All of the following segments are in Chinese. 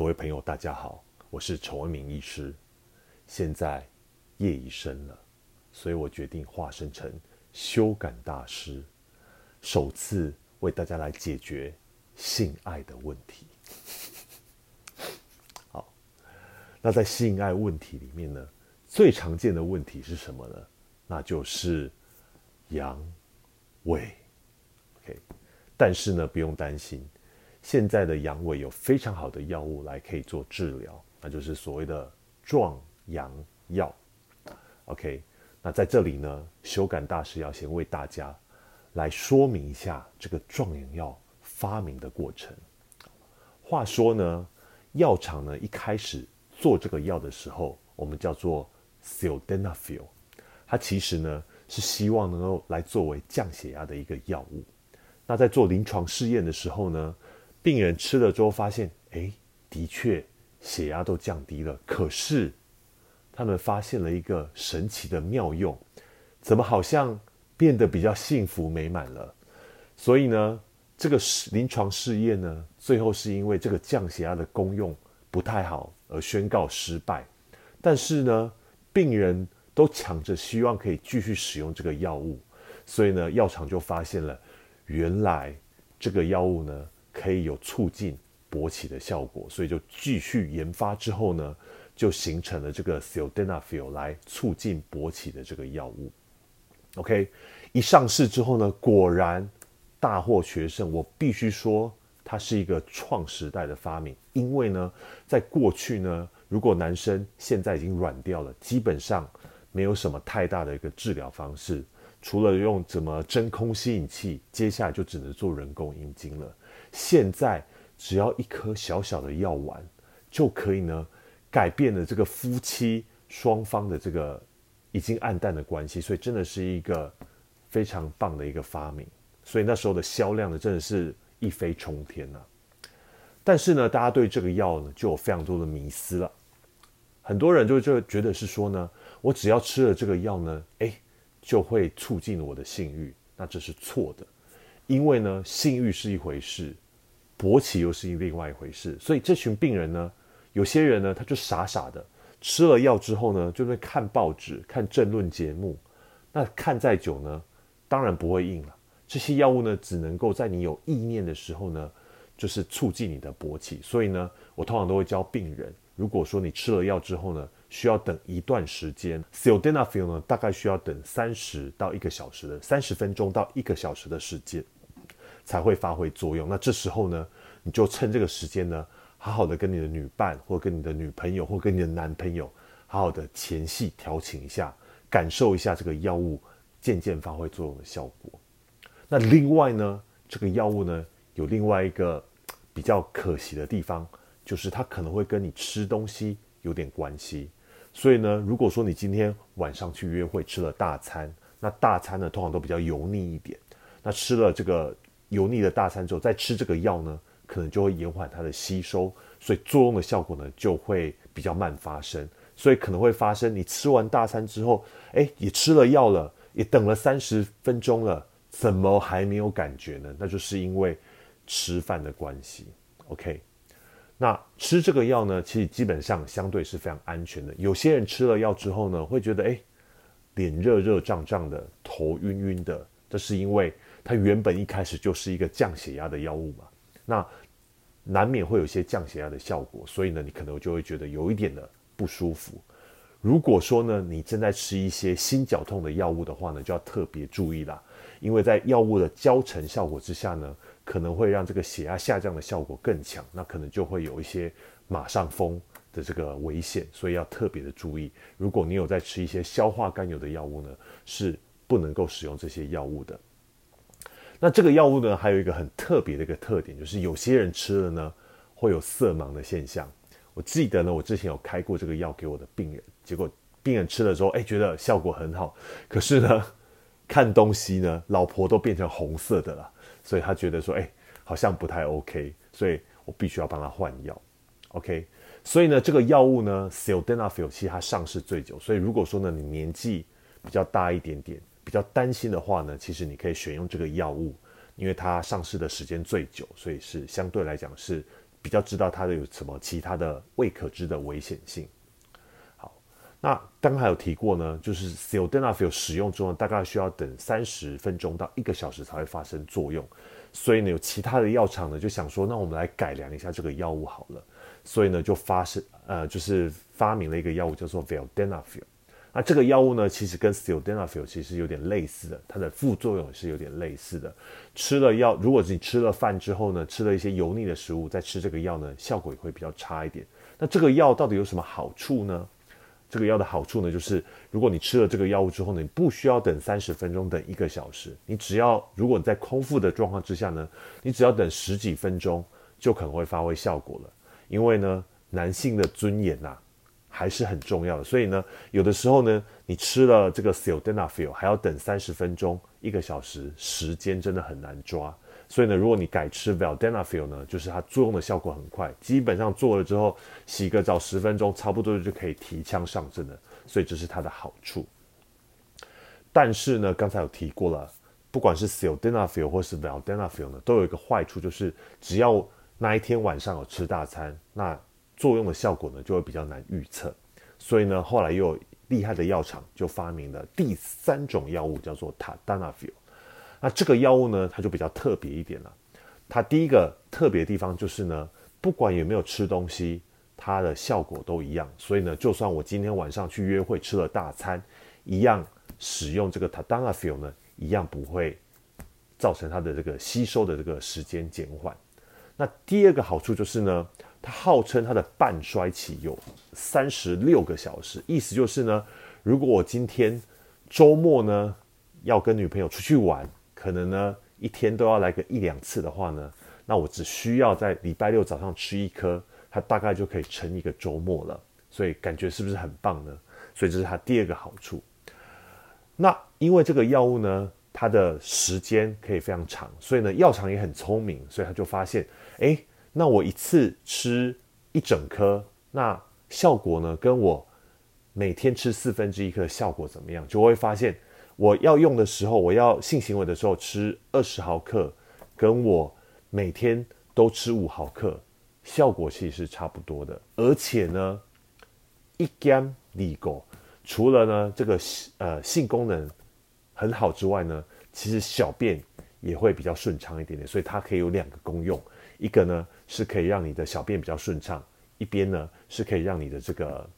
各位朋友，大家好，我是陈文明医师。现在夜已深了，所以我决定化身成修感大师，首次为大家来解决性爱的问题。好，那在性爱问题里面呢，最常见的问题是什么呢？那就是阳痿。OK，但是呢，不用担心。现在的阳痿有非常好的药物来可以做治疗，那就是所谓的壮阳药。OK，那在这里呢，修感大师要先为大家来说明一下这个壮阳药发明的过程。话说呢，药厂呢一开始做这个药的时候，我们叫做 sildenafil，它其实呢是希望能够来作为降血压的一个药物。那在做临床试验的时候呢，病人吃了之后发现，哎，的确血压都降低了。可是他们发现了一个神奇的妙用，怎么好像变得比较幸福美满了？所以呢，这个临床试验呢，最后是因为这个降血压的功用不太好而宣告失败。但是呢，病人都抢着希望可以继续使用这个药物，所以呢，药厂就发现了，原来这个药物呢。可以有促进勃起的效果，所以就继续研发之后呢，就形成了这个 sildenafil 来促进勃起的这个药物。OK，一上市之后呢，果然大获全胜。我必须说，它是一个创时代的发明，因为呢，在过去呢，如果男生现在已经软掉了，基本上没有什么太大的一个治疗方式，除了用怎么真空吸引器，接下来就只能做人工阴茎了。现在只要一颗小小的药丸，就可以呢改变了这个夫妻双方的这个已经暗淡的关系，所以真的是一个非常棒的一个发明。所以那时候的销量呢，真的是一飞冲天呐。但是呢，大家对这个药呢就有非常多的迷思了。很多人就就觉得是说呢，我只要吃了这个药呢，哎，就会促进我的性欲。那这是错的。因为呢，性欲是一回事，勃起又是另外一回事，所以这群病人呢，有些人呢，他就傻傻的吃了药之后呢，就在看报纸、看政论节目，那看再久呢，当然不会硬了。这些药物呢，只能够在你有意念的时候呢，就是促进你的勃起。所以呢，我通常都会教病人，如果说你吃了药之后呢，需要等一段时间，sildenafil 呢，大概需要等三十到一个小时的三十分钟到一个小时的时间。才会发挥作用。那这时候呢，你就趁这个时间呢，好好的跟你的女伴，或跟你的女朋友，或跟你的男朋友，好好的前戏调情一下，感受一下这个药物渐渐发挥作用的效果。那另外呢，这个药物呢，有另外一个比较可惜的地方，就是它可能会跟你吃东西有点关系。所以呢，如果说你今天晚上去约会吃了大餐，那大餐呢通常都比较油腻一点，那吃了这个。油腻的大餐之后，再吃这个药呢，可能就会延缓它的吸收，所以作用的效果呢就会比较慢发生。所以可能会发生，你吃完大餐之后，哎，也吃了药了，也等了三十分钟了，怎么还没有感觉呢？那就是因为吃饭的关系。OK，那吃这个药呢，其实基本上相对是非常安全的。有些人吃了药之后呢，会觉得哎，脸热热胀胀的，头晕晕的，这是因为。它原本一开始就是一个降血压的药物嘛，那难免会有一些降血压的效果，所以呢，你可能就会觉得有一点的不舒服。如果说呢，你正在吃一些心绞痛的药物的话呢，就要特别注意啦，因为在药物的交成效果之下呢，可能会让这个血压下降的效果更强，那可能就会有一些马上风的这个危险，所以要特别的注意。如果你有在吃一些消化甘油的药物呢，是不能够使用这些药物的。那这个药物呢，还有一个很特别的一个特点，就是有些人吃了呢，会有色盲的现象。我记得呢，我之前有开过这个药给我的病人，结果病人吃了之后，哎，觉得效果很好，可是呢，看东西呢，老婆都变成红色的了，所以他觉得说，哎，好像不太 OK，所以我必须要帮他换药。OK，所以呢，这个药物呢，sildenafil，其实它上市最久，所以如果说呢，你年纪比较大一点点。比较担心的话呢，其实你可以选用这个药物，因为它上市的时间最久，所以是相对来讲是比较知道它的有什么其他的未可知的危险性。好，那刚刚还有提过呢，就是 sildenafil 使用之后，大概需要等三十分钟到一个小时才会发生作用。所以呢，有其他的药厂呢就想说，那我们来改良一下这个药物好了。所以呢，就发生呃，就是发明了一个药物叫做 Vildenafil。那这个药物呢，其实跟 s t i l d e n a f i l 其实有点类似的，它的副作用也是有点类似的。吃了药，如果你吃了饭之后呢，吃了一些油腻的食物，再吃这个药呢，效果也会比较差一点。那这个药到底有什么好处呢？这个药的好处呢，就是如果你吃了这个药物之后呢，你不需要等三十分钟，等一个小时，你只要如果你在空腹的状况之下呢，你只要等十几分钟，就可能会发挥效果了。因为呢，男性的尊严呐。还是很重要的，所以呢，有的时候呢，你吃了这个 sildenafil 还要等三十分钟、一个小时，时间真的很难抓。所以呢，如果你改吃 valdenafil 呢，就是它作用的效果很快，基本上做了之后，洗个澡十分钟，差不多就可以提枪上阵了。所以这是它的好处。但是呢，刚才有提过了，不管是 sildenafil 或是 valdenafil 呢，都有一个坏处，就是只要那一天晚上有吃大餐，那作用的效果呢，就会比较难预测，所以呢，后来又有厉害的药厂就发明了第三种药物，叫做 Tadanafil。那这个药物呢，它就比较特别一点了。它第一个特别的地方就是呢，不管有没有吃东西，它的效果都一样。所以呢，就算我今天晚上去约会吃了大餐，一样使用这个 Tadanafil 呢，一样不会造成它的这个吸收的这个时间减缓。那第二个好处就是呢。它号称它的半衰期有三十六个小时，意思就是呢，如果我今天周末呢要跟女朋友出去玩，可能呢一天都要来个一两次的话呢，那我只需要在礼拜六早上吃一颗，它大概就可以撑一个周末了。所以感觉是不是很棒呢？所以这是它第二个好处。那因为这个药物呢，它的时间可以非常长，所以呢药厂也很聪明，所以他就发现，哎。那我一次吃一整颗，那效果呢？跟我每天吃四分之一颗效果怎么样？就会发现，我要用的时候，我要性行为的时候吃二十毫克，跟我每天都吃五毫克，效果其实是差不多的。而且呢，一干利狗，除了呢这个呃性功能很好之外呢，其实小便也会比较顺畅一点点，所以它可以有两个功用。一个呢是可以让你的小便比较顺畅，一边呢是可以让你的这个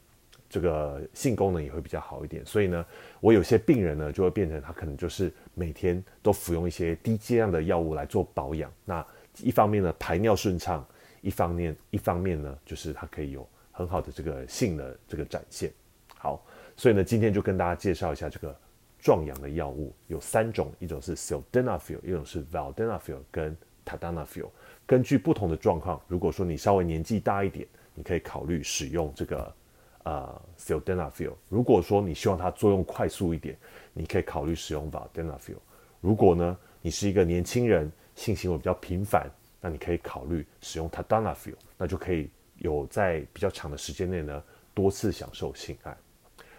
这个性功能也会比较好一点。所以呢，我有些病人呢就会变成他可能就是每天都服用一些低剂量的药物来做保养。那一方面呢排尿顺畅，一方面一方面呢就是它可以有很好的这个性的这个展现。好，所以呢今天就跟大家介绍一下这个壮阳的药物有三种，一种是 sildenafil，一种是 valdenafil，跟 tadalafil。根据不同的状况，如果说你稍微年纪大一点，你可以考虑使用这个呃 sildenafil。如果说你希望它作用快速一点，你可以考虑使用 valdenafil。如果呢你是一个年轻人，性行为比较频繁，那你可以考虑使用 tadalafil，那就可以有在比较长的时间内呢多次享受性爱。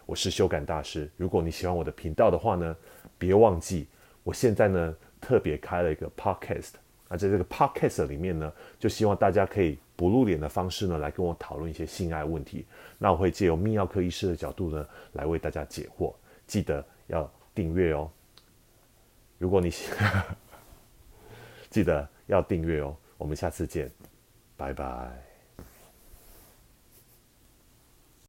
我是修改大师，如果你喜欢我的频道的话呢，别忘记我现在呢特别开了一个 podcast。那在这个 podcast 里面呢，就希望大家可以不露脸的方式呢，来跟我讨论一些性爱问题。那我会借由泌尿科医师的角度呢，来为大家解惑。记得要订阅哦。如果你 记得要订阅哦。我们下次见，拜拜。